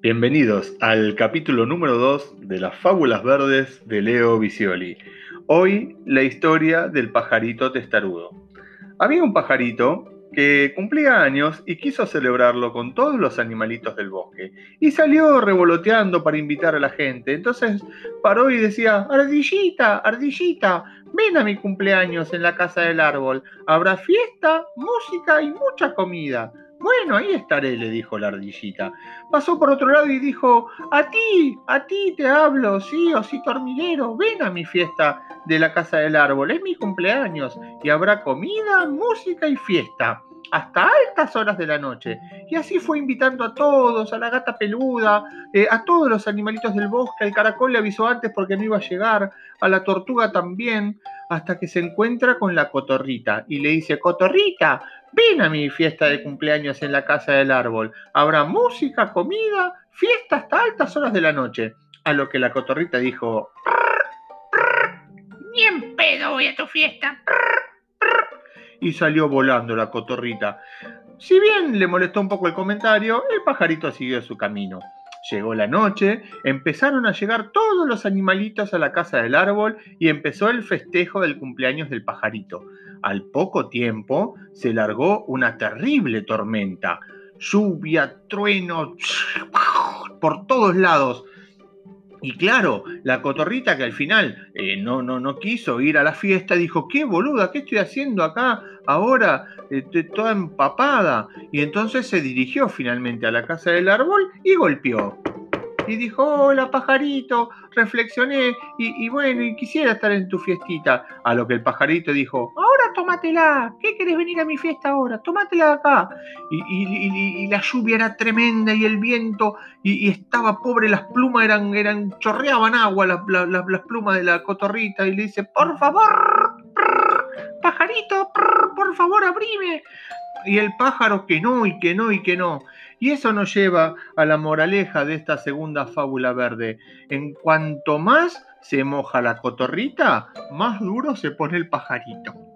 Bienvenidos al capítulo número 2 de las Fábulas Verdes de Leo Vicioli. Hoy la historia del pajarito testarudo. Había un pajarito que cumplía años y quiso celebrarlo con todos los animalitos del bosque. Y salió revoloteando para invitar a la gente. Entonces paró y decía, Ardillita, Ardillita, ven a mi cumpleaños en la casa del árbol. Habrá fiesta, música y mucha comida. Bueno, ahí estaré, le dijo la ardillita. Pasó por otro lado y dijo, a ti, a ti te hablo, sí, osito hormiguero, ven a mi fiesta de la casa del árbol, es mi cumpleaños y habrá comida, música y fiesta hasta altas horas de la noche. Y así fue invitando a todos, a la gata peluda, eh, a todos los animalitos del bosque, el caracol le avisó antes porque no iba a llegar, a la tortuga también, hasta que se encuentra con la cotorrita y le dice, cotorrita, ven a mi fiesta de cumpleaños en la casa del árbol. Habrá música, comida, fiesta hasta altas horas de la noche. A lo que la cotorrita dijo, ni en pedo voy a tu fiesta. Y salió volando la cotorrita. Si bien le molestó un poco el comentario, el pajarito siguió su camino. Llegó la noche, empezaron a llegar todos los animalitos a la casa del árbol y empezó el festejo del cumpleaños del pajarito. Al poco tiempo se largó una terrible tormenta. Lluvia, trueno, por todos lados. Y claro, la cotorrita que al final eh, no, no, no quiso ir a la fiesta, dijo, qué boluda, ¿qué estoy haciendo acá ahora? Estoy toda empapada. Y entonces se dirigió finalmente a la casa del árbol y golpeó y dijo, hola pajarito, reflexioné y, bueno, y quisiera estar en tu fiestita. A lo que el pajarito dijo, tómatela, ¿qué querés venir a mi fiesta ahora? Tómatela acá. Y, la lluvia era tremenda y el viento, y, estaba pobre, las plumas eran, eran chorreaban agua las, las, plumas de la cotorrita, y le dice, por favor, pajarito, por favor, abrime. Y el pájaro que no, y que no, y que no. Y eso nos lleva a la moraleja de esta segunda fábula verde. En cuanto más se moja la cotorrita, más duro se pone el pajarito.